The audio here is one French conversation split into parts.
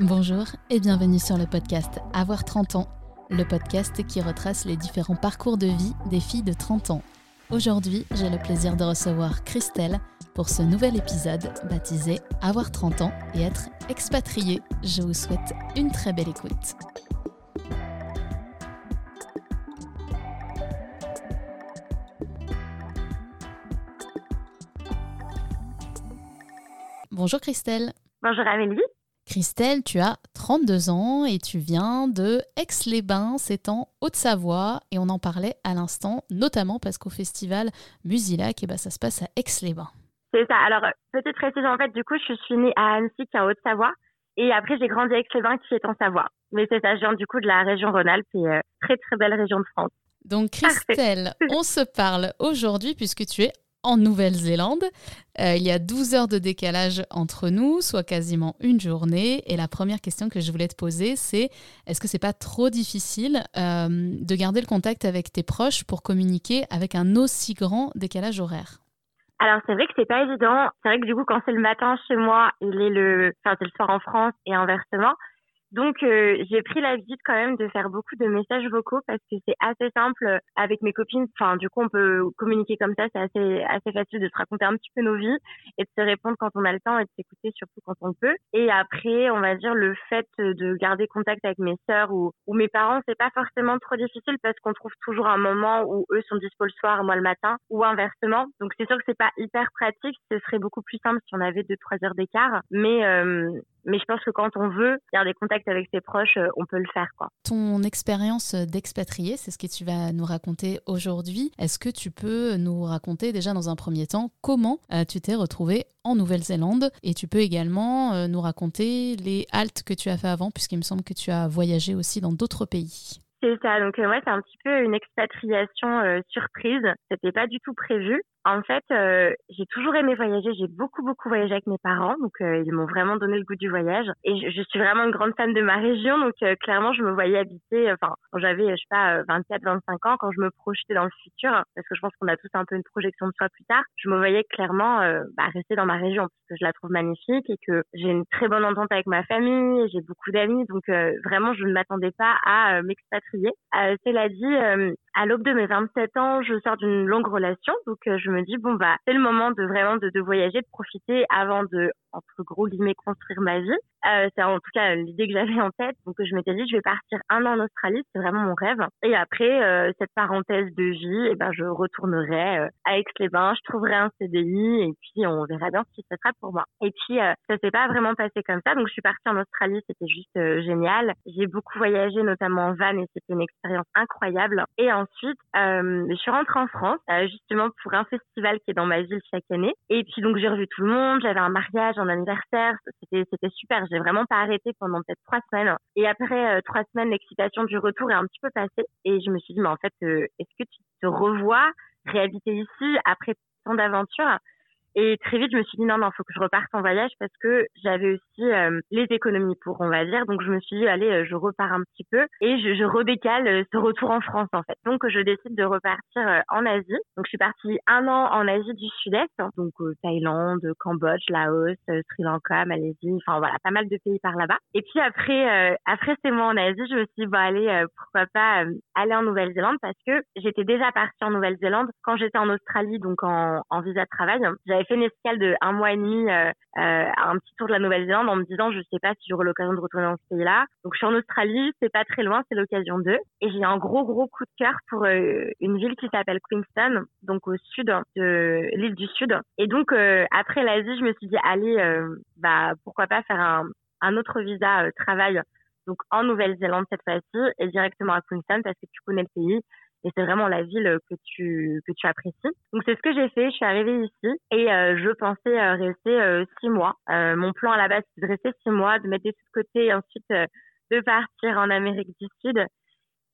Bonjour et bienvenue sur le podcast Avoir 30 ans, le podcast qui retrace les différents parcours de vie des filles de 30 ans. Aujourd'hui, j'ai le plaisir de recevoir Christelle pour ce nouvel épisode baptisé Avoir 30 ans et être expatriée. Je vous souhaite une très belle écoute. Bonjour Christelle. Bonjour Amélie. Christelle, tu as 32 ans et tu viens de Aix-les-Bains, c'est en Haute-Savoie et on en parlait à l'instant, notamment parce qu'au festival Musilac, et eh ben, ça se passe à Aix-les-Bains. C'est ça. Alors, petite précision, en fait, du coup, je suis née à Annecy, qui est en Haute-Savoie, et après, j'ai grandi à Aix-les-Bains, qui est en Savoie. Mais c'est ça, je viens du coup de la région Rhône-Alpes, et euh, très très belle région de France. Donc, Christelle, on se parle aujourd'hui puisque tu es en Nouvelle-Zélande. Euh, il y a 12 heures de décalage entre nous, soit quasiment une journée. Et la première question que je voulais te poser, c'est est-ce que c'est pas trop difficile euh, de garder le contact avec tes proches pour communiquer avec un aussi grand décalage horaire? Alors c'est vrai que c'est pas évident. C'est vrai que du coup quand c'est le matin chez moi, il est le, enfin c'est le soir en France et inversement. Donc, euh, j'ai pris l'habitude quand même de faire beaucoup de messages vocaux parce que c'est assez simple avec mes copines. Enfin, du coup, on peut communiquer comme ça. C'est assez, assez facile de se raconter un petit peu nos vies et de se répondre quand on a le temps et de s'écouter surtout quand on peut. Et après, on va dire le fait de garder contact avec mes sœurs ou, ou mes parents, c'est pas forcément trop difficile parce qu'on trouve toujours un moment où eux sont dispo le soir moi le matin ou inversement. Donc, c'est sûr que c'est pas hyper pratique. Ce serait beaucoup plus simple si on avait deux, trois heures d'écart. Mais, euh, mais je pense que quand on veut garder contact avec ses proches, euh, on peut le faire. Quoi. Ton expérience d'expatrié, c'est ce que tu vas nous raconter aujourd'hui. Est-ce que tu peux nous raconter déjà dans un premier temps comment euh, tu t'es retrouvé en Nouvelle-Zélande et tu peux également euh, nous raconter les haltes que tu as fait avant puisqu'il me semble que tu as voyagé aussi dans d'autres pays. C'est ça. Donc moi, c'est un petit peu une expatriation surprise. C'était pas du tout prévu. En fait, euh, j'ai toujours aimé voyager. J'ai beaucoup, beaucoup voyagé avec mes parents. Donc, euh, ils m'ont vraiment donné le goût du voyage. Et je, suis vraiment une grande fan de ma région. Donc, euh, clairement, je me voyais habiter, enfin, quand j'avais, je sais pas, 24, 25 ans, quand je me projetais dans le futur, parce que je pense qu'on a tous un peu une projection de soi plus tard, je me voyais clairement bah, rester dans ma région parce que je la trouve magnifique et que j'ai une très bonne entente avec ma famille. J'ai beaucoup d'amis. Donc, vraiment, je ne m'attendais pas à m'expatrier. cela dit, à l'aube de mes 27 ans, je sors d'une longue relation. Donc, je me dis bon bah c'est le moment de vraiment de, de voyager, de profiter avant de entre gros guillemets construire ma vie. Euh, c'est en tout cas l'idée que j'avais en tête. Donc je m'étais dit je vais partir un an en Australie, c'est vraiment mon rêve. Et après euh, cette parenthèse de vie, eh ben je retournerai euh, à Aix-les-Bains, je trouverai un CDI et puis on verra bien ce qui se sera pour moi. Et puis euh, ça s'est pas vraiment passé comme ça. Donc je suis partie en Australie, c'était juste euh, génial. J'ai beaucoup voyagé notamment en van et c'était une expérience incroyable. Et ensuite je suis rentrée en France justement pour un festival qui est dans ma ville chaque année. Et puis donc j'ai revu tout le monde, j'avais un mariage en anniversaire, c'était c'était super. J'ai vraiment pas arrêté pendant peut-être trois semaines. Et après euh, trois semaines, l'excitation du retour est un petit peu passée. Et je me suis dit, mais en fait, euh, est-ce que tu te revois réhabiter ici après tant d'aventures? Et très vite, je me suis dit non, non, faut que je reparte en voyage parce que j'avais aussi euh, les économies pour, on va dire. Donc je me suis dit allez, euh, je repars un petit peu et je, je redécale euh, ce retour en France en fait. Donc je décide de repartir en Asie. Donc je suis partie un an en Asie du Sud-Est, donc Thaïlande, Cambodge, Laos, Sri Lanka, Malaisie, enfin voilà, pas mal de pays par là-bas. Et puis après, après ces mois en Asie, je me suis dit bon allez, pourquoi pas aller en Nouvelle-Zélande parce que j'étais déjà partie en Nouvelle-Zélande quand j'étais en Australie, donc en, en visa de travail. J'avais fait une escale de un mois et demi euh, euh, un petit tour de la Nouvelle-Zélande en me disant je sais pas si j'aurai l'occasion de retourner dans ce pays-là. Donc je suis en Australie, c'est pas très loin, c'est l'occasion d'eux. Et j'ai un gros gros coup de cœur pour euh, une ville qui s'appelle Queenstown, donc au sud de l'île du Sud. Et donc après l'Asie, je me suis dit allez, bah pourquoi pas faire un, un autre visa travail donc en Nouvelle-Zélande cette fois-ci et directement à Queenstown parce que tu connais le pays et c'est vraiment la ville que tu que tu apprécies. Donc c'est ce que j'ai fait. Je suis arrivée ici et euh, je pensais euh, rester euh, six mois. mon plan à la base c'est de rester six mois, de mettre des sous de côté et ensuite de partir en Amérique du Sud.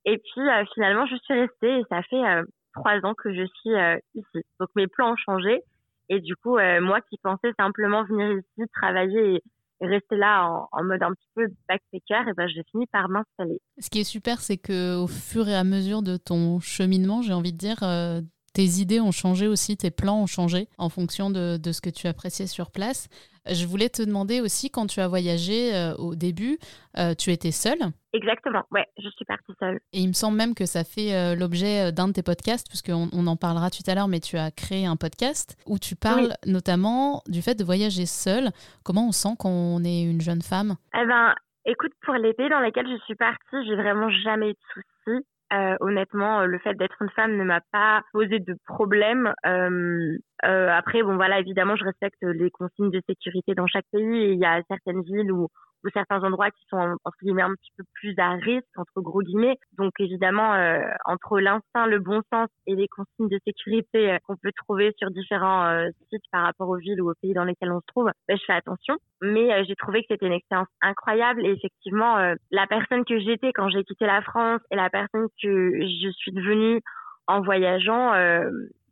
Et puis finalement je suis restée et ça fait trois ans que je suis ici. Donc mes plans ont changé et du coup moi qui pensais simplement venir ici travailler et rester là en, mode un petit peu backpacker, et ben j'ai fini par m'installer. Ce qui est super, c'est que au fur et à mesure de ton cheminement, j'ai envie de dire, euh, tes idées ont changé aussi, tes plans ont changé en fonction de, ce que tu appréciais sur place. Je voulais te demander aussi, quand tu as voyagé euh, au début, euh, tu étais seule? Exactement, ouais, je suis partie seule. Et il me semble même que ça fait euh, l'objet d'un de tes podcasts, puisqu'on on en parlera tout à l'heure, mais tu as créé un podcast où tu parles notamment du fait de voyager seule. Comment on sent qu'on est une jeune femme? Eh ben, écoute, pour les pays dans lesquels je suis partie, j'ai vraiment jamais eu de soucis. Euh, honnêtement, le fait d'être une femme ne m'a pas posé de problème. Euh, euh, après, bon voilà, évidemment, je respecte les consignes de sécurité dans chaque pays. Il y a certaines villes où ou certains endroits qui sont entre guillemets un petit peu plus à risque entre gros guillemets. Donc évidemment euh, entre l'instinct, le bon sens et les consignes de sécurité euh, qu'on peut trouver sur différents euh, sites par rapport aux villes ou aux pays dans lesquels on se trouve, ben, je fais attention. Mais j'ai trouvé que c'était une expérience incroyable et effectivement la personne que j'étais quand j'ai quitté la France et la personne que je suis devenue en voyageant,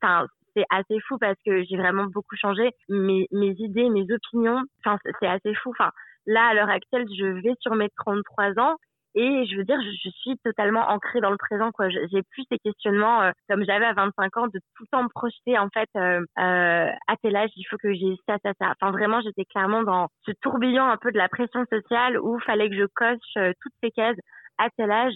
enfin c'est assez fou parce que j'ai vraiment beaucoup changé mes, mes idées, mes opinions. Enfin, c'est assez fou. Enfin, Là, à l'heure actuelle, je vais sur mes 33 ans et je veux dire, je, suis totalement ancrée dans le présent. quoi. J'ai plus ces questionnements euh, comme j'avais à 25 ans de tout le temps me projeter en fait euh, euh, à tel âge il faut que j'ai ça, ça, ça. Enfin vraiment, j'étais clairement dans ce tourbillon un peu de la pression sociale où fallait que je coche toutes ces cases à tel âge.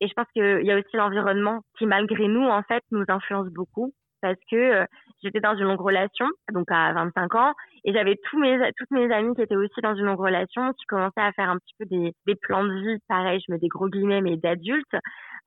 Et je pense qu'il y a aussi l'environnement qui, malgré nous, en fait, nous influence beaucoup parce que j'étais dans une longue relation, donc à 25 ans, et j'avais tous mes toutes mes amies qui étaient aussi dans une longue relation, qui commençaient à faire un petit peu des, des plans de vie, pareil, je mets des gros guillemets, mais d'adultes, euh,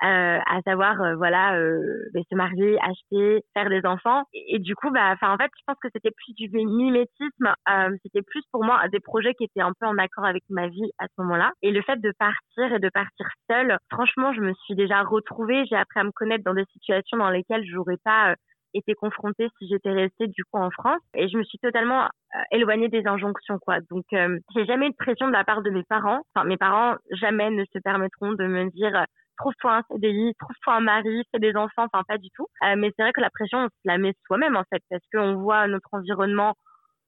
à savoir euh, voilà euh, ben, se marier, acheter, faire des enfants. Et, du coup, bah, en fait, je pense que c'était plus du mimétisme, euh, c'était plus pour moi des projets qui étaient un peu en accord avec ma vie à ce moment-là. Et le fait de partir et de partir seule, franchement, je me suis déjà retrouvée, j'ai appris à me connaître dans des situations dans lesquelles j'aurais pas été confrontée si j'étais restée du coup en France et je me suis totalement euh, éloignée des injonctions quoi. Donc euh, j'ai jamais eu de pression de la part de mes parents. Enfin mes parents jamais ne se permettront de me dire euh, trouve-toi un CDI, trouve-toi un mari, fais des enfants, enfin pas du tout. mais c'est vrai que la pression on se la met soi-même en fait parce qu'on voit notre environnement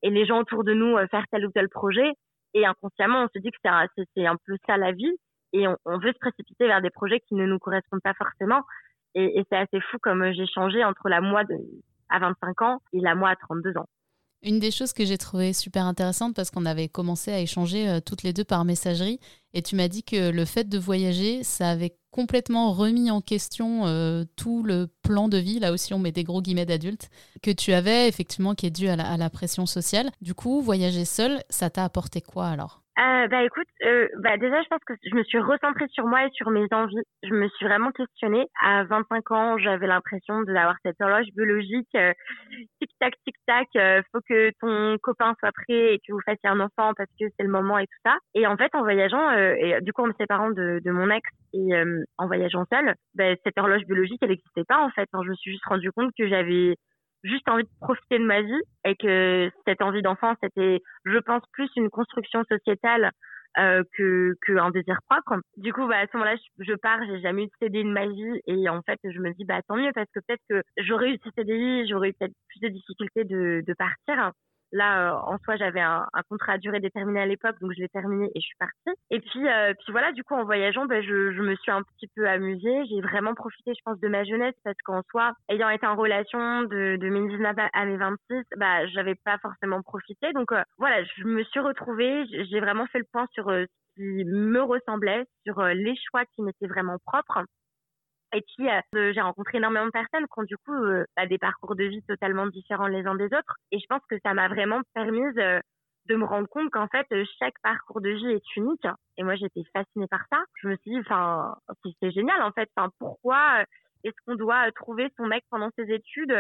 et les gens autour de nous faire tel ou tel projet et inconsciemment on se dit que c'est un, un peu ça la vie et on, on veut se précipiter vers des projets qui ne nous correspondent pas forcément et, c'est assez fou comme j'ai changé entre la moi à 25 ans et la moi à 32 ans. Une des choses que j'ai trouvé super intéressante parce qu'on avait commencé à échanger euh, toutes les deux par messagerie et tu m'as dit que le fait de voyager, ça avait complètement remis en question euh, tout le plan de vie, là aussi on met des gros guillemets d'adulte, que tu avais effectivement qui est dû à la pression sociale. Du coup, voyager seul, ça t'a apporté quoi alors? Euh, bah écoute, euh, bah déjà je pense que je me suis recentrée sur moi et sur mes envies. Je me suis vraiment questionnée. À 25 ans, j'avais l'impression d'avoir cette horloge biologique. Euh, tic tac tic tac, euh, faut que ton copain soit prêt et que vous fassiez un enfant parce que c'est le moment et tout ça. Et en fait, en voyageant euh, et du coup en me séparant de, de mon ex et en voyageant seule, bah, cette horloge biologique elle n'existait pas en fait. je me suis juste rendu compte que j'avais juste envie de profiter de ma vie et que cette envie d'enfant, c'était, je pense, plus une construction sociétale euh, que qu'un désir propre. Du coup, bah, à ce moment-là, je, je pars, j'ai jamais eu de CDI de ma vie et en fait, je me dis bah tant mieux parce que peut-être que j'aurais eu ce CDI, j'aurais eu peut-être plus de difficultés de, de partir. Là, euh, en soi, j'avais un, un, contrat à durée déterminée à l'époque, donc je l'ai terminé et je suis partie. Et puis, euh, puis voilà, du coup, en voyageant, ben, je, je, me suis un petit peu amusée. J'ai vraiment profité, je pense, de ma jeunesse parce qu'en soi, ayant été en relation de, de mes 19 à mes 26, bah, j'avais pas forcément profité. Donc euh, voilà, je me suis retrouvée. J'ai vraiment fait le point sur ce qui me ressemblait, sur les choix qui m'étaient vraiment propres. Et puis, euh, j'ai rencontré énormément de personnes qui ont du coup euh, bah, des parcours de vie totalement différents les uns des autres. Et je pense que ça m'a vraiment permis euh, de me rendre compte qu'en fait, chaque parcours de vie est unique. Et moi, j'étais fascinée par ça. Je me suis dit, enfin, c'est génial en fait. Pourquoi est-ce qu'on doit trouver son mec pendant ses études,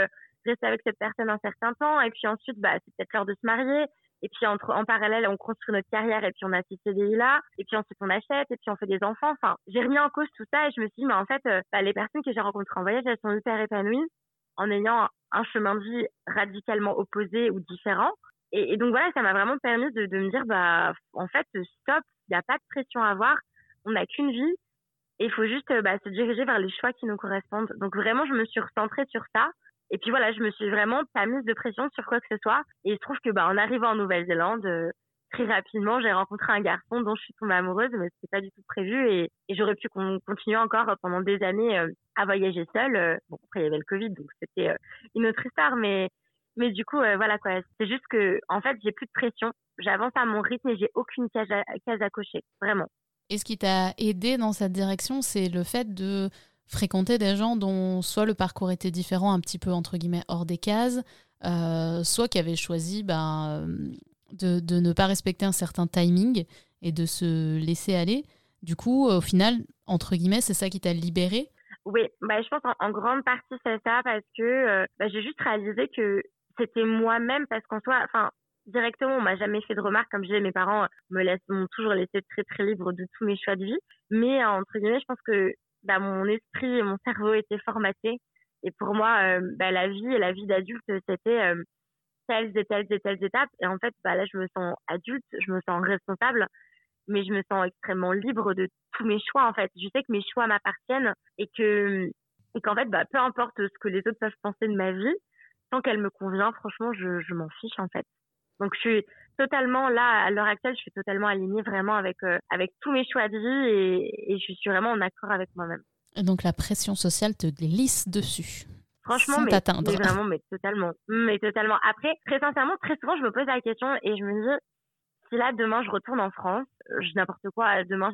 rester avec cette personne un certain temps, et puis ensuite, bah, c'est peut-être l'heure de se marier, et puis en parallèle, on construit notre carrière et puis on a ces CDI là. Et puis ensuite on achète et puis on fait des enfants. Enfin, j'ai remis en cause tout ça et je me suis dit, mais en fait, euh, bah, les personnes que j'ai rencontrées en voyage, elles sont hyper épanouies en ayant un chemin de vie radicalement opposé ou différent. Et, donc voilà, ça m'a vraiment permis de, me dire, bah en fait, stop, il n'y a pas de pression à avoir. On n'a qu'une vie et il faut juste bah, se diriger vers les choix qui nous correspondent. Donc vraiment, je me suis recentrée sur ça. Et puis voilà, je me suis vraiment pas mise de pression sur quoi que ce soit. Et il se trouve que bah, en arrivant en Nouvelle-Zélande, euh, très rapidement, j'ai rencontré un garçon dont je suis tombée amoureuse, mais c'était pas du tout prévu et, j'aurais pu continuer encore pendant des années à voyager seule. Bon, après il y avait le Covid, donc c'était une autre histoire, mais mais du coup, voilà quoi. C'est juste que, en fait, j'ai plus de pression. J'avance à mon rythme et j'ai aucune case à cocher, vraiment. Et ce qui t'a aidé dans cette direction, c'est le fait de fréquenter des gens dont soit le parcours était différent, un petit peu entre guillemets hors des cases, euh, soit qui avaient choisi ben, de, de, ne pas respecter un certain timing et de se laisser aller. Du coup, au final, entre guillemets, c'est ça qui t'a libéré? Oui, bah, je pense en, grande partie c'est ça parce que euh, bah, j'ai juste réalisé que c'était moi-même parce qu'en soi, enfin, directement, on m'a jamais fait de remarques. Comme disais, mes parents me m'ont toujours laissé très très libre de tous mes choix de vie. Mais entre guillemets, je pense que bah, mon esprit et mon cerveau étaient formatés. Et pour moi, euh, bah, la vie et la vie d'adulte, c'était euh, telles et telles et telles étapes. Et en fait, bah, là, je me sens adulte, je me sens responsable, mais je me sens extrêmement libre de tous mes choix. En fait, je sais que mes choix m'appartiennent et que et qu'en fait, peu importe ce que les autres peuvent penser de ma vie, tant qu'elle me convient, franchement, je, je m'en fiche en fait. Donc je suis totalement là à l'heure actuelle, je suis totalement alignée vraiment avec euh, avec tous mes choix de vie et, et je suis vraiment en accord avec moi-même. Donc la pression sociale te glisse dessus. Franchement, mais, mais, vraiment, mais totalement, mais totalement. Après, très sincèrement, très souvent, je me pose la question et je me dis, si là demain je retourne en France, je n'importe quoi, demain,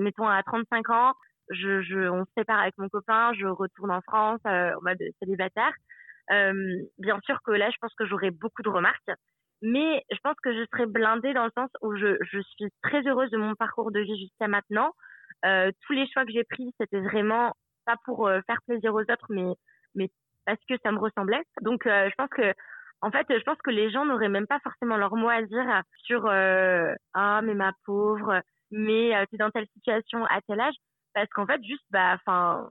mettons à 35 ans, je, je, on se sépare avec mon copain, je retourne en France euh, en mode célibataire. Euh, bien sûr que là, je pense que j'aurai beaucoup de remarques mais je pense que je serais blindée dans le sens où je, je suis très heureuse de mon parcours de vie jusqu'à maintenant. Euh, tous les choix que j'ai pris, c'était vraiment pas pour euh, faire plaisir aux autres, mais, mais parce que ça me ressemblait. Donc, euh, je pense que, en fait, je pense que les gens n'auraient même pas forcément leur mot à dire sur euh, ah mais ma pauvre, mais tu es dans telle situation à tel âge, parce qu'en fait, juste bah, enfin,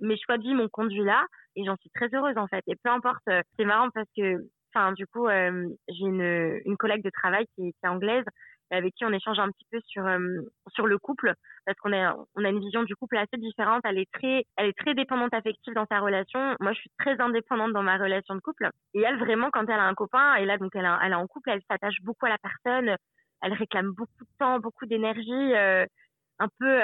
mes choix de vie m'ont conduit là et j'en suis très heureuse en fait. Et peu importe, c'est marrant parce que Enfin, du coup, euh, j'ai une, collègue de travail qui, est anglaise avec qui on échange un petit peu sur euh, sur le couple parce qu'on a on a une vision du couple assez différente. Elle est très elle est très dépendante affective dans sa relation. Moi, je suis très indépendante dans ma relation de couple. Et elle vraiment quand elle a un copain et là donc elle est en couple, elle s'attache beaucoup à la personne. Elle réclame beaucoup de temps, beaucoup d'énergie, euh, un peu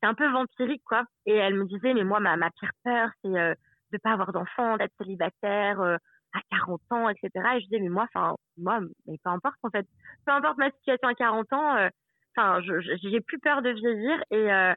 c'est un peu vampirique quoi. Et elle me disait mais moi ma ma pire peur c'est de pas avoir d'enfant, d'être célibataire à 40 ans, etc. Et je disais, mais moi, enfin, moi, mais peu importe, en fait. Peu importe ma situation à 40 ans, euh, enfin, j'ai plus peur de vieillir et, euh,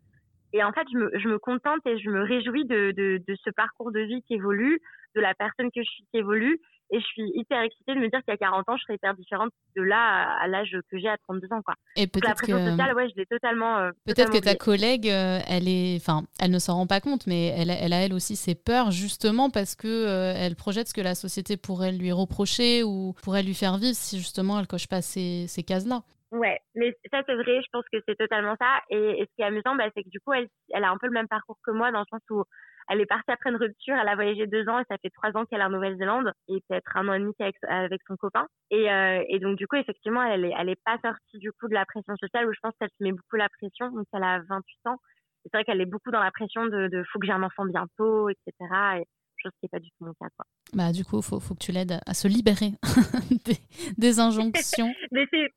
et en fait, je me, je me contente et je me réjouis de, de, de ce parcours de vie qui évolue, de la personne que je suis qui évolue. Et je suis hyper excitée de me dire qu'à 40 ans, je serai hyper différente de là à, l'âge que j'ai à 32 ans. Quoi. Et peut-être la pression que... sociale, ouais, je l'ai totalement. Euh, peut-être que ta collègue, euh, elle est, enfin, elle ne s'en rend pas compte, mais elle, elle, a elle aussi ses peurs justement parce que euh, elle projette ce que la société pourrait lui reprocher ou pourrait lui faire vivre si justement elle coche pas ces, ces cases-là. Ouais, mais ça c'est vrai, je pense que c'est totalement ça. Et, ce qui est amusant, bah, c'est que du coup, elle, elle a un peu le même parcours que moi dans le sens où elle est partie après une rupture, elle a voyagé deux ans et ça fait trois ans qu'elle est en Nouvelle-Zélande et peut-être un an et demi avec, avec son copain. Et, euh, et donc du coup, effectivement, elle est, elle est pas sortie du coup de la pression sociale où je pense qu'elle se met beaucoup la pression. Donc elle a 28 ans. C'est vrai qu'elle est beaucoup dans la pression de, de faut que j'ai un enfant bientôt, etc. Et chose qui n'est pas du tout mon cas. Quoi. Bah, du coup, il faut, faut que tu l'aides à se libérer des, des injonctions. Mais c'est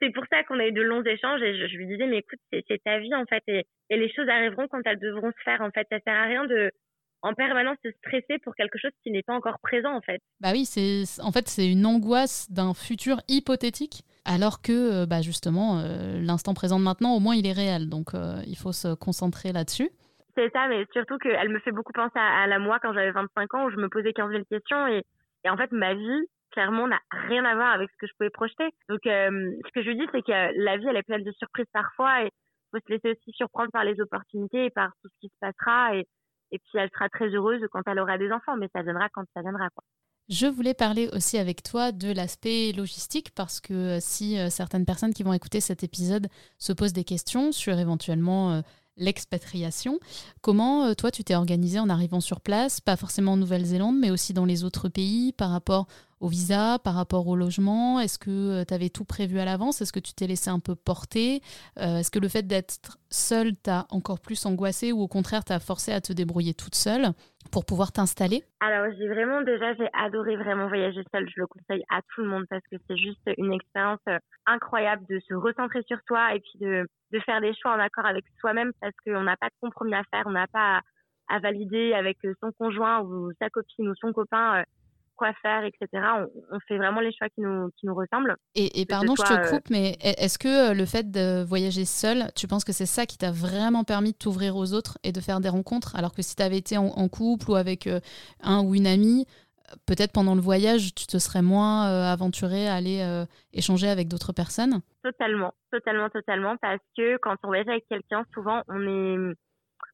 c'est pour ça qu'on a eu de longs échanges et je, lui disais mais écoute c'est ta vie en fait et, les choses arriveront quand elles devront se faire en fait ça sert à rien de en permanence se stresser pour quelque chose qui n'est pas encore présent en fait. Bah oui, c'est en fait c'est une angoisse d'un futur hypothétique alors que euh, bah justement euh, l'instant présent de maintenant au moins il est réel donc euh, il faut se concentrer là-dessus. C'est ça mais surtout qu'elle me fait beaucoup penser à, la moi quand j'avais 25 ans où je me posais 15 000 questions et, et en fait ma vie clairement n'a rien à voir avec ce que je pouvais projeter. Donc, euh, ce que je dis, c'est que la vie, elle est pleine de surprises parfois et faut se laisser aussi surprendre par les opportunités et par tout ce qui se passera. Et, et puis, elle sera très heureuse quand elle aura des enfants, mais ça viendra quand ça viendra. Quoi. Je voulais parler aussi avec toi de l'aspect logistique parce que euh, si euh, certaines personnes qui vont écouter cet épisode se posent des questions sur éventuellement l'expatriation. Comment euh, toi tu t'es organisé en arrivant sur place, pas forcément en Nouvelle-Zélande, mais aussi dans les autres pays par rapport au visa, par rapport au logement? Est-ce que euh, tu avais tout prévu à l'avance? Est-ce que tu t'es laissé un peu porter? Euh, Est-ce que le fait d'être seule t'a encore plus angoissé ou au contraire t'a forcé à te débrouiller toute seule? Pour pouvoir t'installer? Alors, j'ai vraiment déjà, j'ai adoré vraiment voyager seule. Je le conseille à tout le monde parce que c'est juste une expérience euh, incroyable de se recentrer sur soi et puis de, faire des choix en accord avec soi-même parce qu'on n'a pas de compromis à faire, on n'a pas à, valider avec euh, son conjoint ou sa copine ou son copain euh, quoi faire, etc. On, fait vraiment les choix qui nous, qui nous ressemblent. Et, pardon, je te euh, coupe, mais e, est-ce que euh, le fait de voyager seul, tu penses que c'est ça qui t'a vraiment permis de t'ouvrir aux autres et de faire des rencontres? Alors que si tu avais été en, couple ou avec euh, un ou une amie, peut-être pendant le voyage, tu te serais moins aventuré à aller échanger avec d'autres personnes? Totalement, totalement, totalement. Parce que quand on voyage avec quelqu'un, souvent, on est.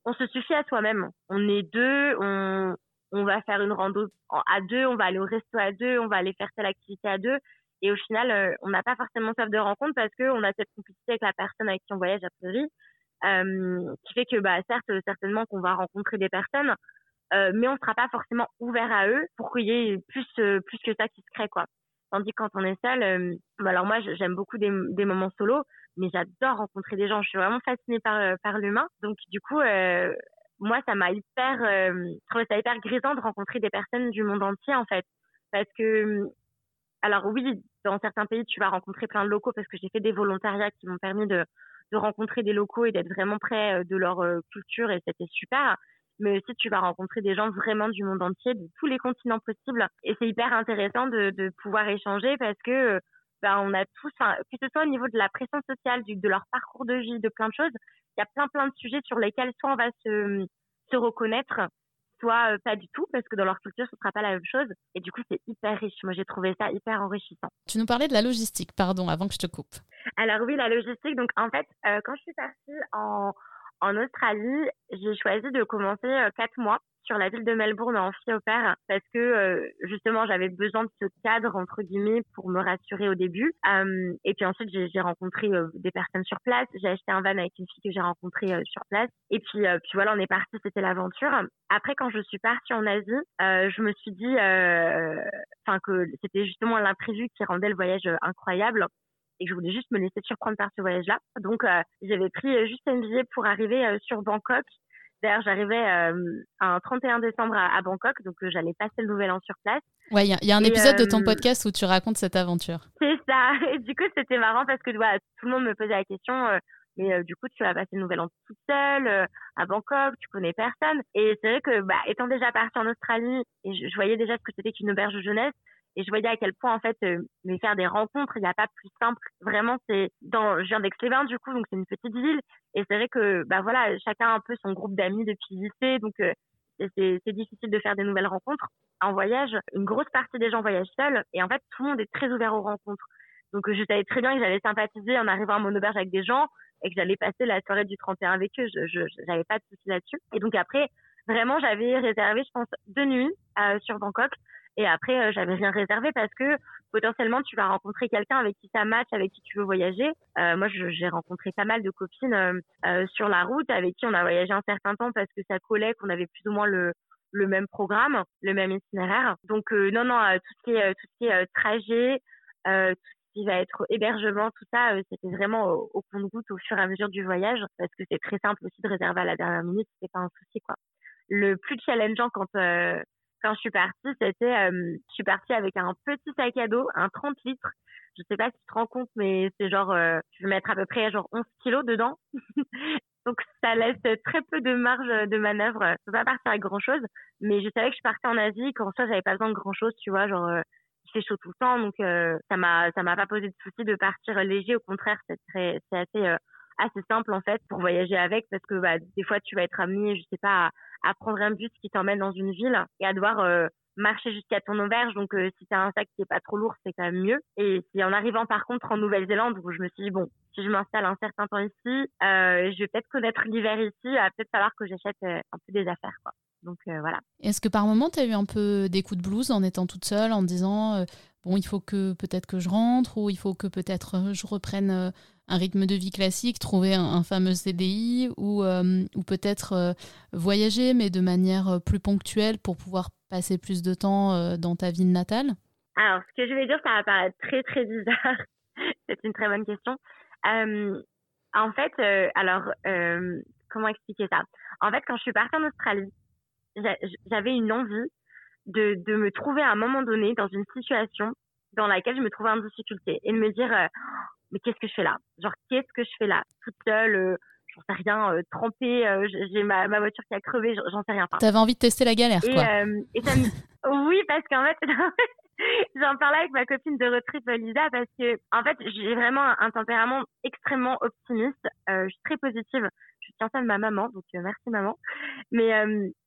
On se suffit à soi-même. On est deux, on, on va faire une rando à deux, on va aller au resto à deux, on va aller faire telle activité à deux. Et au final, euh, on n'a pas forcément soif de rencontre parce qu'on a cette complicité avec la personne avec qui on voyage a priori, euh, qui fait que, bah, certes, certainement qu'on va rencontrer des personnes, euh, mais on ne sera pas forcément ouvert à eux pour qu'il y ait plus, plus que ça qui se crée, quoi. Tandis que quand on est seul, bah, alors moi, j'aime beaucoup des, des moments solo, mais j'adore rencontrer des gens. Je suis vraiment fascinée par, par l'humain. Donc, du coup, moi, ça m'a hyper, euh, ça hyper grisant de rencontrer des personnes du monde entier, en fait. Parce que, alors oui, dans certains pays, tu vas rencontrer plein de locaux parce que j'ai fait des volontariats qui m'ont permis de, de rencontrer des locaux et d'être vraiment près euh, de leur euh, culture et c'était super. Mais aussi, tu vas rencontrer des gens vraiment du monde entier, de tous les continents possibles. Et c'est hyper intéressant de, de pouvoir échanger parce que, ben, on a tous, que ce soit au niveau de la pression sociale, du, de leur parcours de vie, de plein de choses, y a plein plein de sujets sur lesquels soit on va se, se reconnaître, soit euh, pas du tout, parce que dans leur culture, ce sera pas la même chose. Et du coup, c'est hyper riche. Moi, j'ai trouvé ça hyper enrichissant. Tu nous parlais de la logistique, pardon, avant que je te coupe. Alors oui, la logistique. Donc en fait, euh, quand je suis partie en, en Australie, j'ai choisi de commencer euh, quatre mois sur la ville de Melbourne en fille au parce que euh, justement j'avais besoin de ce cadre entre guillemets pour me rassurer au début. Euh, et puis ensuite j'ai rencontré euh, des personnes sur place. J'ai acheté un van avec une fille que j'ai rencontrée sur place. Et puis puis voilà on est parti. C'était l'aventure. Après quand je suis partie en Asie je me suis dit enfin que c'était justement l'imprévu qui rendait le voyage incroyable. Et que je voulais juste me laisser surprendre par ce voyage-là. Donc, j'avais pris juste un billet pour arriver sur Bangkok D'ailleurs, j'arrivais euh, un 31 décembre à, Bangkok, donc euh, j'allais passer le nouvel an sur place. Ouais, il y, a un épisode de ton euh, podcast où tu racontes cette aventure. C'est ça. Et du coup, c'était marrant parce que voilà, tout le monde me posait la question. mais du coup, tu vas passer le nouvel an toute seule à Bangkok, tu connais personne. Et c'est vrai que, bah, étant déjà partie en Australie, et je, je voyais déjà ce que c'était qu'une auberge de jeunesse, et je voyais à quel point en fait euh, mais faire des rencontres il n'y a pas plus simple. Vraiment c'est dans je viens les du coup donc c'est une petite ville. Et c'est vrai que bah voilà chacun a un peu son groupe d'amis depuis le lycée donc euh, c'est difficile de faire des nouvelles rencontres. En voyage une grosse partie des gens voyagent seuls et en fait tout le monde est très ouvert aux rencontres. Donc je savais très bien que j'allais sympathiser en arrivant à mon auberge avec des gens et que j'allais passer la soirée du 31 avec eux. Je n'avais pas de souci là-dessus. Et donc après vraiment j'avais réservé je pense deux nuits euh, sur Bangkok et après, euh, j'avais rien réservé parce que potentiellement, tu vas rencontrer quelqu'un avec qui ça match, avec qui tu veux voyager. Euh, moi, j'ai rencontré pas mal de copines euh, euh, sur la route avec qui on a voyagé un certain temps parce que ça collait, qu'on avait plus ou moins le, le même programme, le même itinéraire. Donc, non, non, tout ce qui est, tout ce qui est trajet, tout ce qui va être hébergement, tout ça, c'était vraiment au, au compte-goutte au fur et à mesure du voyage parce que c'est très simple aussi de réserver à la dernière minute, c'est pas un souci, quoi. Le plus challengeant quand quand je suis partie, c'était, euh, je suis partie avec un petit sac à dos, un 30 litres. Je sais pas si tu te rends compte, mais c'est genre, euh, je vais mettre à peu près genre 11 kilos dedans. Donc ça laisse très peu de marge de manœuvre. Je peux pas partir avec grand chose, mais je savais que je partais en Asie, qu'en soi j'avais pas besoin de grand chose, tu vois, genre euh, il fait chaud tout le temps, donc euh, ça m'a ça m'a pas posé de souci de partir léger. Au contraire, c'est assez assez simple en fait pour voyager avec parce que bah, des fois tu vas être amené, je sais pas, à, prendre un bus qui t'emmène dans une ville et à devoir euh, marcher jusqu'à ton auberge. Donc, euh, si t'as un sac qui est pas trop lourd, c'est quand même mieux. Et c'est en arrivant par contre en Nouvelle-Zélande où je me suis dit, bon, si je m'installe un certain temps ici, euh, je vais peut-être connaître l'hiver ici, il va peut-être falloir que j'achète un peu des affaires. Quoi. Donc, voilà. Est-ce que par moment, tu as eu un peu des coups de blues en étant toute seule, en disant, bon, il faut que peut-être que je rentre ou il faut que peut-être je reprenne un rythme de vie classique, trouver un, fameux CDI ou, euh, ou peut-être euh, voyager, mais de manière euh, plus ponctuelle pour pouvoir passer plus de temps dans ta ville natale Alors, ce que je vais dire, ça va paraître très, très bizarre. C'est une très bonne question. en fait, alors, comment expliquer ça? En fait, quand je suis partie en Australie, j'avais une envie de, de me trouver à un moment donné dans une situation dans laquelle je me trouvais en difficulté et de me dire, mais qu'est-ce que je fais là? Genre, qu'est-ce que je fais là? Toute seule, j'en sais rien, euh, trempée, euh, j'ai ma, ma, voiture qui a crevé, j'en sais rien. T'avais envie de tester la galère, et, quoi. Euh, et ça oui, parce qu'en fait, j'en parlais avec ma copine de retraite, Lisa, parce que en fait, j'ai vraiment un tempérament extrêmement optimiste. je suis très positive. Je tiens ça de ma maman, donc merci maman. Mais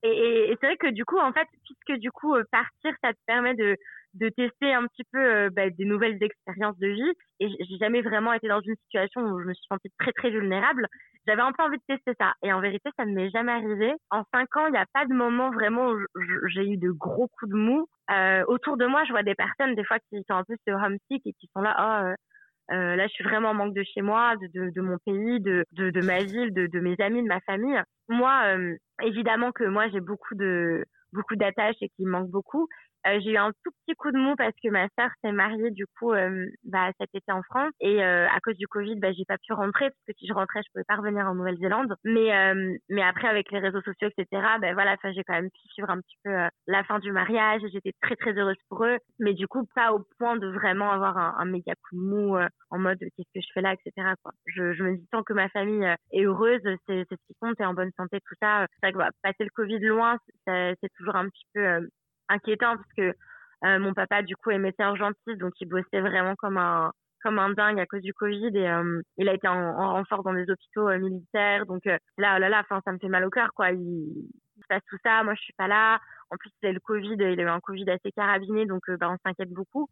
et, et c'est vrai que du coup, en fait, puisque du coup partir, ça te permet de de tester un petit peu euh, bah, des nouvelles expériences de vie. Et j'ai jamais vraiment été dans une situation où je me suis sentie très très vulnérable. J'avais un peu envie de tester ça. Et en vérité, ça ne m'est jamais arrivé. En cinq ans, il n'y a pas de moment vraiment où j'ai eu de gros coups de mou. Euh, autour de moi, je vois des personnes des fois qui sont un peu sur homesick et qui sont là, oh, là, je suis vraiment en manque de chez moi, de, de, mon pays, de, de, ma ville, de, de mes amis, de ma famille. Moi, évidemment que moi, j'ai beaucoup de beaucoup d'attaches et qui manque beaucoup. Euh, j'ai eu un tout petit coup de mou parce que ma sœur s'est mariée du coup euh, bah, cet été en France et euh, à cause du Covid, bah, j'ai pas pu rentrer parce que si je rentrais, je pouvais pas revenir en Nouvelle-Zélande. Mais mais après avec les réseaux sociaux, etc. Bah, voilà, j'ai quand même pu suivre un petit peu la fin du mariage. J'étais très très heureuse pour eux, mais du coup pas au point de vraiment avoir un, méga coup de mou en mode qu'est-ce que je fais là, etc. Quoi. Je, je me dis tant que ma famille est heureuse, c'est ce qui compte et en bonne santé, tout ça. C'est vrai que bah, passer le Covid loin, c'est toujours un petit peu inquiétant parce que euh, mon papa du coup est médecin urgentiste donc il bossait vraiment comme un comme un dingue à cause du Covid et euh, il a été en, renfort dans des hôpitaux euh, militaires. Donc là oh là là enfin ça me fait mal au cœur quoi. Il, il, se passe tout ça. Moi je suis pas là. En plus c'est le Covid il a eu un Covid assez carabiné donc bah, on s'inquiète beaucoup.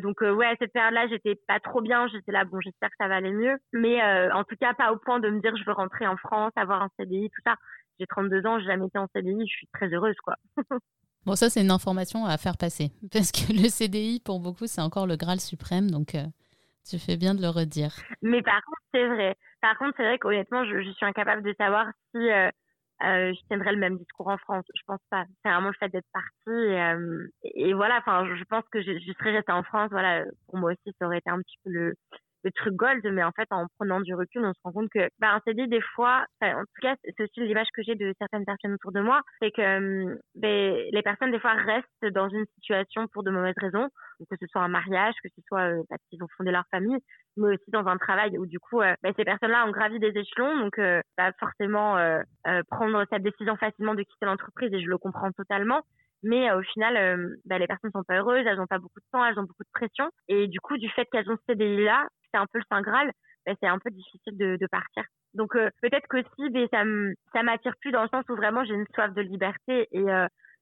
Donc ouais cette période là j'étais pas trop bien. J'étais là bon j'espère que ça va aller mieux. Mais en tout cas pas au point de me dire je veux rentrer en France avoir un CDI tout ça. J'ai 32 ans j'ai jamais été en CDI je suis très heureuse quoi Bon, ça, c'est une information à faire passer. Parce que le CDI, pour beaucoup, c'est encore le Graal suprême. Donc, euh, tu fais bien de le redire. Mais par contre, c'est vrai. Par contre, c'est vrai qu'honnêtement, je, suis incapable de savoir si euh, euh, je tiendrais le même discours en France. Je pense pas. C'est vraiment le fait d'être partie. Et, et, voilà, enfin, je pense que je, je, serais restée en France. Voilà, pour moi aussi, ça aurait été un petit peu le, le truc gold, mais en fait, en prenant du recul, on se rend compte que, bah, un CDI, des fois, en tout cas, c'est aussi l'image que j'ai de certaines personnes autour de moi, c'est que ben, les personnes, des fois, restent dans une situation pour de mauvaises raisons, que ce soit un mariage, que ce soit euh, parce qu'ils ont fondé leur famille, mais aussi dans un travail où, du coup, euh, ben, ces personnes-là ont gravi des échelons, donc, euh, pas forcément euh, prendre cette décision facilement de quitter l'entreprise, et je le comprends totalement. Mais euh, au final, euh, bah, les personnes sont pas heureuses, elles ont pas beaucoup de temps, elles ont beaucoup de pression. Et du coup, du fait qu'elles ont ce CDI-là, c'est un peu le Saint Graal, bah, c'est un peu difficile de, partir. Donc euh, peut-être qu'aussi, mais ça ça m'attire plus dans le sens où vraiment j'ai une soif de liberté et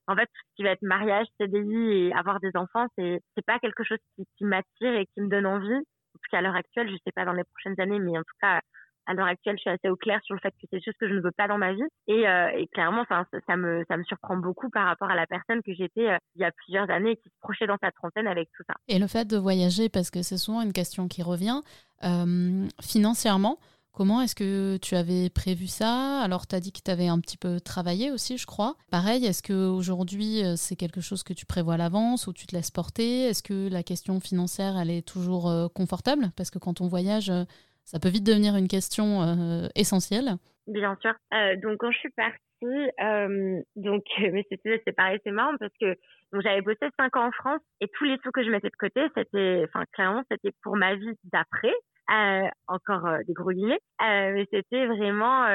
en fait, tout ce qui va être mariage, CDI et avoir des enfants, c'est c'est pas quelque chose qui, qui m'attire et qui me donne envie. En tout cas, à l'heure actuelle, je sais pas dans les prochaines années, mais en tout cas, à l'heure actuelle, je suis assez au clair sur le fait que c'est choses que je ne veux pas dans ma vie. Et, euh, et clairement, enfin, ça, me, ça me surprend beaucoup par rapport à la personne que j'étais euh, il y a plusieurs années qui se projetait dans sa trentaine avec tout ça. Et le fait de voyager, parce que c'est souvent une question qui revient, euh, financièrement, Comment est-ce que tu avais prévu ça? Alors, tu as dit que tu avais un petit peu travaillé aussi, je crois. Pareil, est-ce qu'aujourd'hui, c'est quelque chose que tu prévois à l'avance ou tu te laisses porter? Est-ce que la question financière, elle est toujours confortable? Parce que quand on voyage, ça peut vite devenir une question euh, essentielle. Bien sûr. Euh, donc quand je suis partie, euh, donc mais c'est pareil, c'est marrant parce que j'avais bossé cinq ans en France et tous les sous que je mettais de côté, c'était, enfin clairement c'était pour ma vie d'après. encore des gros guillemets, mais c'était vraiment,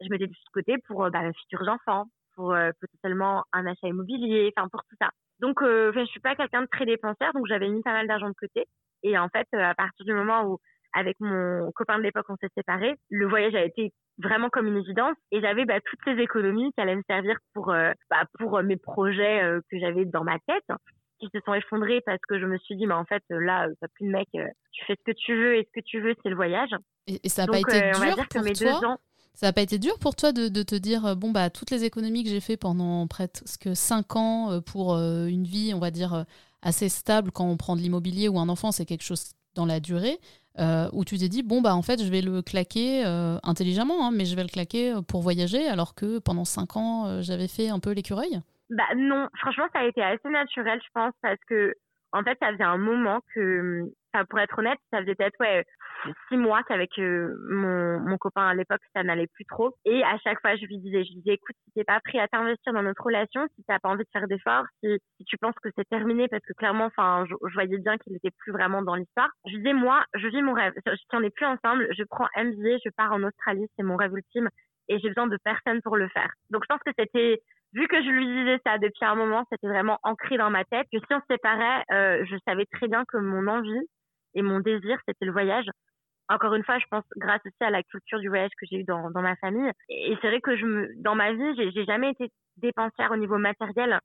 je mettais de côté pour bah, mes futurs enfants, pour potentiellement un achat immobilier, enfin pour tout ça. Donc, euh, je suis pas quelqu'un de très dépensière, donc j'avais mis pas mal d'argent de côté. Et en fait, à partir du moment où avec mon copain de l'époque, on s'est séparés. Le voyage a été vraiment comme une évidence et j'avais bah, toutes ces économies qui allaient me servir pour euh, bah, pour euh, mes projets euh, que j'avais dans ma tête qui se sont effondrés parce que je me suis dit mais en fait là t'as plus de mec tu fais ce que tu veux et ce que tu veux c'est le voyage et, ça n'a pas été dur pour toi ça n'a pas été dur pour toi de, de, te dire bon bah toutes les économies que j'ai fait pendant presque 5 ans pour une vie on va dire assez stable quand on prend de l'immobilier ou un enfant c'est quelque chose dans la durée euh, où tu t'es dit, bon, bah en fait, je vais le claquer euh, intelligemment, hein, mais je vais le claquer euh, pour voyager, alors que pendant cinq ans, j'avais fait un peu l'écureuil? Bah non, franchement, ça a été assez naturel, je pense, parce que, en fait, ça faisait un moment que pour être honnête, ça faisait peut-être ouais, six mois qu'avec euh, mon, mon copain à l'époque, ça n'allait plus trop. Et à chaque fois, je lui disais, je lui disais, écoute, si t'es pas prêt à t'investir dans notre relation, si t'as pas envie de faire d'efforts, si, si tu penses que c'est terminé, parce que clairement, enfin, je, voyais bien qu'il n'était plus vraiment dans l'histoire. Je lui disais, moi, je vis mon rêve. Si on n'est plus ensemble, je prends MBA, je pars en Australie, c'est mon rêve ultime et j'ai besoin de personne pour le faire. Donc je pense que c'était vu que je lui disais ça depuis un moment, c'était vraiment ancré dans ma tête que si on se séparait, euh, je savais très bien que mon envie et mon désir, c'était le voyage. Encore une fois, je pense grâce aussi à la culture du voyage que j'ai eu dans, dans ma famille. Et c'est vrai que je me, dans ma vie, j'ai, jamais été dépensière au niveau matériel.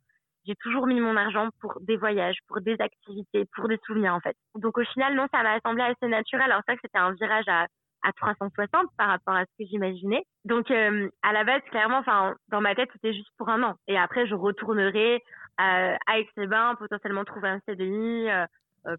J'ai toujours mis mon argent pour des voyages, pour des activités, pour des souvenirs en fait. Donc au final, non, ça m'a semblé assez naturel. Alors ça, c'était un virage à à 360 par rapport à ce que j'imaginais. Donc euh, à la base, clairement, enfin dans ma tête, c'était juste pour un an. Et après, je retournerai euh, à Aix-les-Bains, potentiellement trouver un CDI, euh,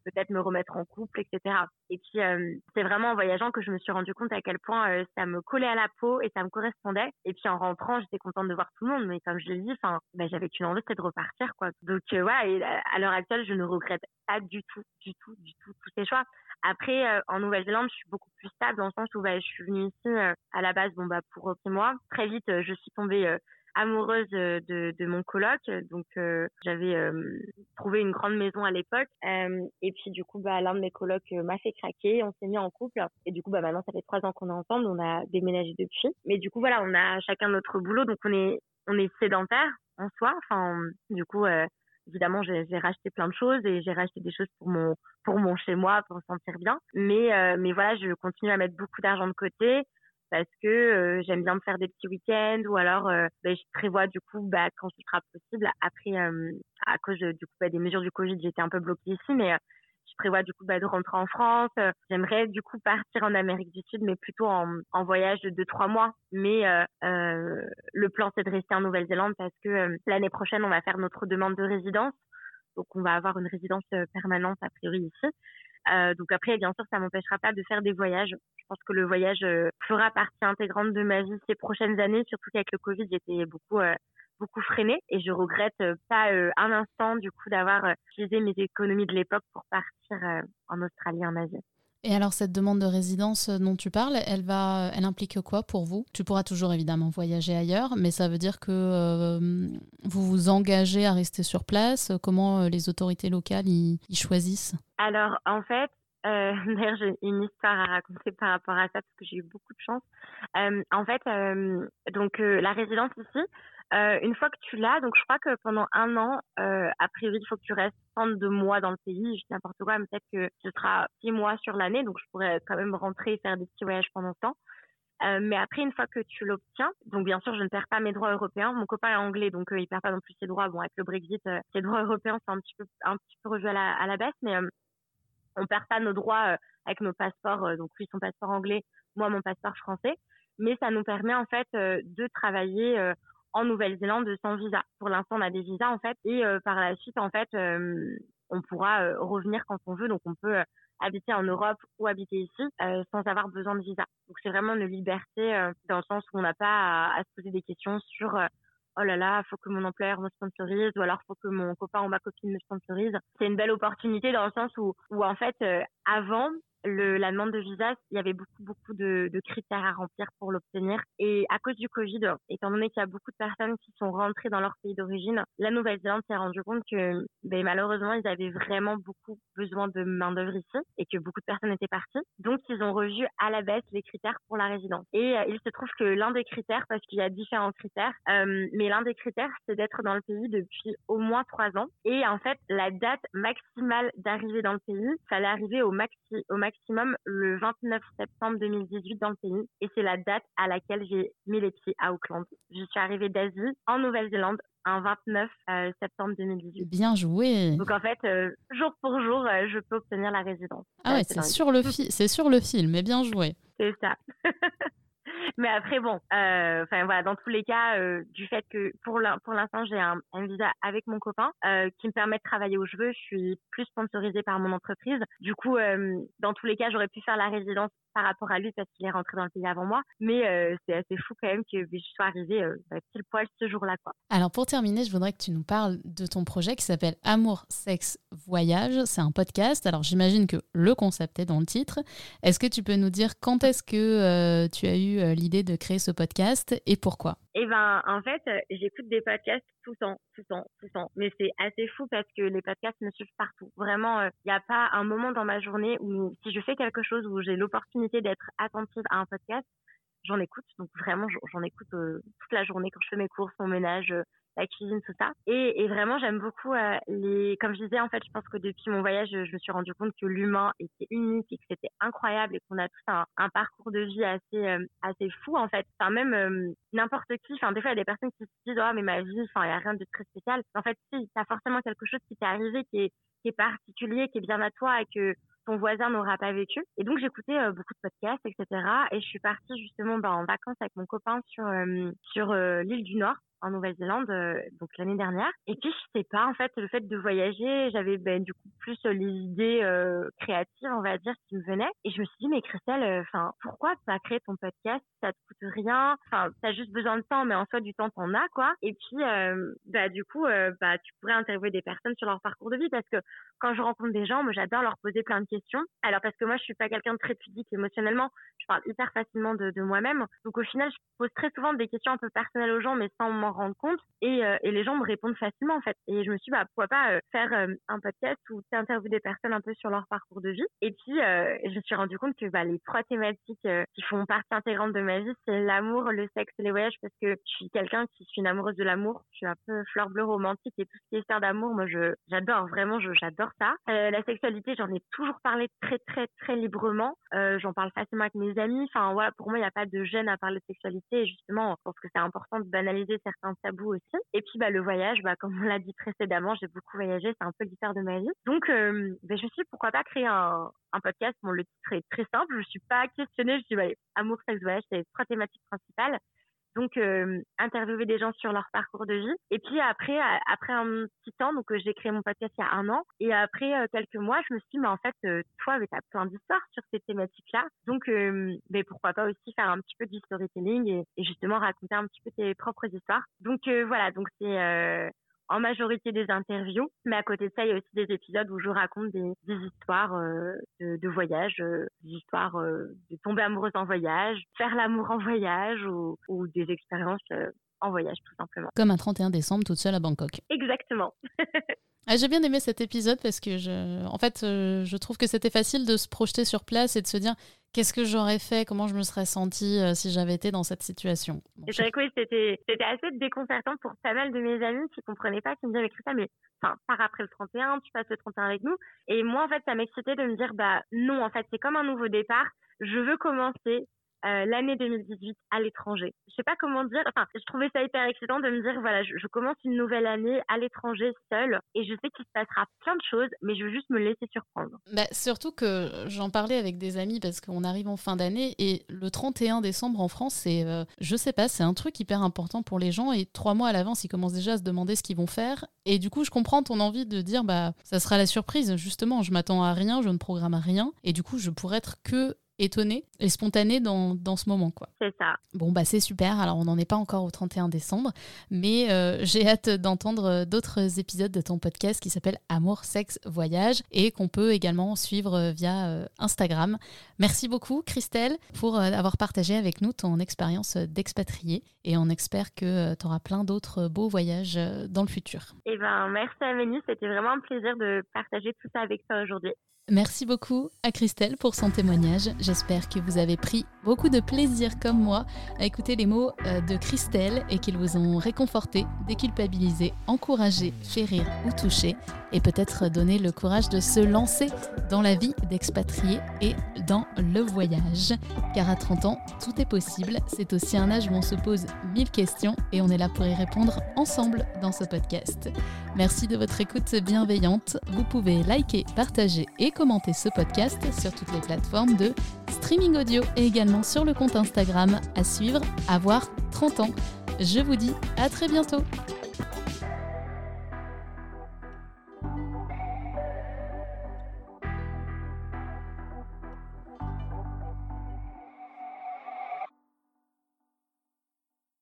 peut-être me remettre en couple, etc. Et puis euh, c'est vraiment en voyageant que je me suis rendu compte à quel point euh, ça me collait à la peau et ça me correspondait. Et puis en rentrant, j'étais contente de voir tout le monde, mais comme je l'ai dit, enfin, ben, j'avais qu'une envie, c'était de repartir, quoi. Donc ouais, à l'heure actuelle, je ne regrette pas du tout, du tout, du tout tous ces choix. Après, euh, en Nouvelle-Zélande, je suis beaucoup plus stable dans le sens où bah, je suis venue ici euh, à la base bon, bah, pour six mois. Très vite, euh, je suis tombée amoureuse de, de, mon coloc. Donc, j'avais trouvé une grande maison à l'époque. et puis, du coup, bah, l'un de mes colocs m'a fait craquer. On s'est mis en couple. Et du coup, bah, maintenant, ça fait trois ans qu'on est ensemble. On a déménagé depuis. Mais du coup, voilà, on a chacun notre boulot. Donc, on est, on est sédentaire en soi. Enfin, du coup, évidemment, j'ai racheté plein de choses et j'ai racheté des choses pour mon pour mon chez moi pour me sentir bien. Mais euh, mais voilà, je continue à mettre beaucoup d'argent de côté parce que euh, j'aime bien me faire des petits week-ends ou alors euh, ben, je prévois du coup bah, quand ce sera possible après à cause du coup bah, des mesures du Covid j'étais un peu bloquée ici mais je prévois du coup bah, de rentrer en France. Euh, j'aimerais du coup partir en Amérique du Sud, mais plutôt en, en voyage de 2-3 mois. Mais euh, euh, le plan, c'est de rester en Nouvelle-Zélande parce que euh, l'année prochaine, on va faire notre demande de résidence. Donc, on va avoir une résidence permanente a priori ici. Euh, donc après, bien sûr, ça m'empêchera pas de faire des voyages. Je pense que le voyage fera partie intégrante de ma vie ces prochaines années, surtout qu'avec le Covid, j'étais beaucoup beaucoup freiné et je regrette euh, pas euh, un instant du coup d'avoir euh, utilisé mes économies de l'époque pour partir en Australie, en Asie. Et alors cette demande de résidence dont tu parles, elle va, elle implique quoi pour vous? Tu pourras toujours évidemment voyager ailleurs, mais ça veut dire que vous vous engagez à rester sur place? Comment les autorités locales y, choisissent? Alors en fait, euh, D'ailleurs, j'ai une histoire à raconter par rapport à ça parce que j'ai eu beaucoup de chance. en fait, donc la résidence ici, euh, une fois que tu l'as, donc je crois que pendant un an, euh, a priori, il faut que tu restes 32 mois dans le pays. Je dis n'importe quoi, mais peut-être que ce sera 6 mois sur l'année, donc je pourrais quand même rentrer et faire des petits voyages pendant ce temps. Euh, mais après, une fois que tu l'obtiens, donc bien sûr, je ne perds pas mes droits européens. Mon copain est anglais, donc euh, il perd pas non plus ses droits. Bon, avec le Brexit, euh, ses droits européens sont un petit peu, un petit peu revus à la, à la baisse, mais euh, on perd pas nos droits avec nos passeports. donc lui, son passeport anglais, moi, mon passeport français. Mais ça nous permet en fait de travailler en Nouvelle-Zélande sans visa. Pour l'instant, on a des visas en fait, et euh, par la suite, en fait, euh, on pourra euh, revenir quand on veut. Donc, on peut habiter en Europe ou habiter ici sans avoir besoin de visa. Donc, c'est vraiment une liberté dans le sens où on n'a pas à, se poser des questions sur oh là là, faut que mon employeur me sponsorise ou alors faut que mon copain ou ma copine me sponsorise. C'est une belle opportunité dans le sens où, où en fait, avant, le, la demande de visa, il y avait beaucoup, beaucoup de, de critères à remplir pour l'obtenir. Et à cause du Covid, étant donné qu'il y a beaucoup de personnes qui sont rentrées dans leur pays d'origine, la Nouvelle-Zélande s'est rendu compte que ben, malheureusement, ils avaient vraiment beaucoup besoin de main-d'œuvre ici et que beaucoup de personnes étaient parties. Donc, ils ont revu à la baisse les critères pour la résidence. Et euh, il se trouve que l'un des critères, parce qu'il y a différents critères, euh, mais l'un des critères, c'est d'être dans le pays depuis au moins trois ans. Et en fait, la date maximale d'arrivée dans le pays, fallait arriver au maxi, au maxi maximum le 29 septembre 2018 dans le pays et c'est la date à laquelle j'ai mis les pieds à Auckland. Je suis arrivée d'Asie en Nouvelle-Zélande un 29 euh, septembre 2018. Bien joué. Donc en fait, euh, jour pour jour, euh, je peux obtenir la résidence. Ah ouais, c'est sur le c'est sur le film, mais bien joué. C'est ça. Mais après, bon, euh, enfin voilà, dans tous les cas, euh, du fait que pour l'instant, j'ai un, visa avec mon copain euh, qui me permet de travailler où je veux. Je suis plus sponsorisée par mon entreprise. Du coup, dans tous les cas, j'aurais pu faire la résidence par rapport à lui parce qu'il est rentré dans le pays avant moi. Mais euh, c'est assez fou quand même que je sois arrivée euh, bah, pile poil ce jour-là. Quoi. Alors pour terminer, je voudrais que tu nous parles de ton projet qui s'appelle Amour, Sexe, Voyage. C'est un podcast. Alors j'imagine que le concept est dans le titre. Est-ce que tu peux nous dire quand est-ce que euh, tu as eu l'idée de créer ce podcast et pourquoi? Eh ben, en fait, j'écoute des podcasts tout le temps, tout le temps, tout le temps. Mais c'est assez fou parce que les podcasts me suivent partout. Vraiment, il n'y a pas un moment dans ma journée où si je fais quelque chose où j'ai l'opportunité d'être attentive à un podcast, j'en écoute. Donc vraiment, j'en écoute toute la journée quand je fais mes courses, mon ménage, la cuisine, tout ça. Et, vraiment, j'aime beaucoup euh, les. Comme je disais, en fait, je pense que depuis mon voyage, je, me suis rendu compte que l'humain était unique et que c'était incroyable et qu'on a tout un, parcours de vie assez euh, assez fou en fait. Enfin même euh, n'importe qui. Enfin des fois, il y a des personnes qui se disent oh mais ma vie, enfin il y a rien de très spécial. En fait, si t'as forcément quelque chose qui t'est arrivé qui est qui est particulier, qui est bien à toi et que ton voisin n'aura pas vécu. Et donc j'écoutais beaucoup de podcasts, etc. Et je suis partie justement bah, en vacances avec mon copain sur sur l'île du Nord en Nouvelle-Zélande euh, donc l'année dernière. Et puis je sais pas en fait le fait de voyager j'avais ben du coup plus euh, les idées euh, créatives on va dire qui me venaient. Et je me suis dit mais Christelle enfin pourquoi pas créer ton podcast? Ça te coûte rien? Enfin t'as juste besoin de temps mais en soi du temps t'en as quoi. Et puis bah du coup bah tu pourrais interviewer des personnes sur leur parcours de vie. Parce que quand je rencontre des gens moi j'adore leur poser plein de questions. Alors parce que moi je suis pas quelqu'un de très pudique émotionnellement. Je parle hyper facilement de, de moi-même. Donc au final je pose très souvent des questions un peu personnelles aux gens mais sans m'en rendre compte et, euh, et, les gens me répondent facilement en fait. Et je me suis dit, bah, pourquoi pas euh, faire euh, un podcast où tu des personnes un peu sur leur parcours de vie. Et puis, je me suis rendu compte que bah, les trois thématiques qui font partie intégrante de ma vie, c'est l'amour, le sexe et les voyages parce que je suis quelqu'un qui suis une amoureuse de l'amour. Je suis un peu fleur bleue romantique et tout ce qui est faire d'amour, moi, je, j'adore vraiment, je, j'adore ça. la sexualité, j'en ai toujours parlé très, très, très librement. j'en parle facilement avec mes amis. Enfin, voilà, pour moi, il n'y a pas de gêne à parler de sexualité. Et justement, je pense que c'est important de banaliser certains tabou aussi. Et puis bah, le voyage, bah, comme on l'a dit précédemment, j'ai beaucoup voyagé, c'est un peu l'histoire de ma vie. Donc euh, bah, je me suis dit pourquoi pas créer un, podcast? Bon, le titre est très simple, je ne suis pas questionnée, je dit bah, amour, sexe, voyage, c'est trois thématiques principales. Donc, euh, interviewer des gens sur leur parcours de vie. Et puis après, après un petit temps, donc euh, j'ai créé mon podcast il y a un an. Et après euh, quelques mois, je me suis dit, mais en fait, toi, tu as plein d'histoires sur ces thématiques-là. Donc, mais pourquoi pas aussi faire un petit peu du storytelling et, et justement raconter un petit peu tes propres histoires. Donc voilà, donc c'est en majorité des interviews, mais à côté de ça, il y a aussi des épisodes où je raconte des, histoires euh, de, voyage, euh, des histoires euh, de tomber amoureuse en voyage, faire l'amour en voyage ou des expériences en voyage tout simplement. Comme un 31 décembre toute seule à Bangkok. Exactement. Ah, j'ai bien aimé cet épisode parce que je, en fait, je trouve que c'était facile de se projeter sur place et de se dire qu'est-ce que j'aurais fait, comment je me serais sentie si j'avais été dans cette situation? c'est vrai que oui, c'était, assez déconcertant pour pas mal de mes amis qui comprenaient pas, qui me disaient avec ça, mais enfin, par après le 31, tu passes le 31 avec nous. Et moi, en fait, ça m'excitait de me dire, bah non, en fait, c'est comme un nouveau départ. Je veux commencer euh, l'année 2018 à l'étranger. Je sais pas comment dire. Enfin, je trouvais ça hyper excitant de me dire voilà, je, commence une nouvelle année à l'étranger seule et je sais qu'il se passera plein de choses, mais je veux juste me laisser surprendre. Bah, surtout que j'en parlais avec des amis parce qu'on arrive en fin d'année et le 31 décembre en France, c'est, euh, je sais pas, c'est un truc hyper important pour les gens et trois mois à l'avance, ils commencent déjà à se demander ce qu'ils vont faire. Et du coup, je comprends ton envie de dire bah ça sera la surprise. Justement, je m'attends à rien, je ne programme à rien et du coup, je pourrais être que étonné et spontané dans, dans ce moment. quoi. C'est ça. Bon, bah c'est super. Alors, on n'en est pas encore au 31 décembre, mais euh, j'ai hâte d'entendre euh, d'autres épisodes de ton podcast qui s'appelle Amour, Sexe, Voyage et qu'on peut également suivre euh, via Instagram. Merci beaucoup, Christelle, pour avoir partagé avec nous ton expérience d'expatrié et on espère que tu auras plein d'autres beaux voyages dans le futur. Eh ben, merci Amélie. C'était vraiment un plaisir de partager tout ça avec toi aujourd'hui. Merci beaucoup à Christelle pour son témoignage. J'espère que vous avez pris beaucoup de plaisir comme moi à écouter les mots euh, de Christelle et qu'ils vous ont réconforté, déculpabilisé, encouragé, fait rire ou touché et peut-être donné le courage de se lancer dans la vie d'expatrié et dans le voyage. Car à 30 ans, tout est possible. C'est aussi un âge où on se pose mille questions et on est là pour y répondre ensemble dans ce podcast. Merci de votre écoute bienveillante. Vous pouvez liker, partager et commenter ce podcast sur toutes les plateformes de streaming audio et également sur le compte Instagram à suivre, avoir 30 ans. Je vous dis à très bientôt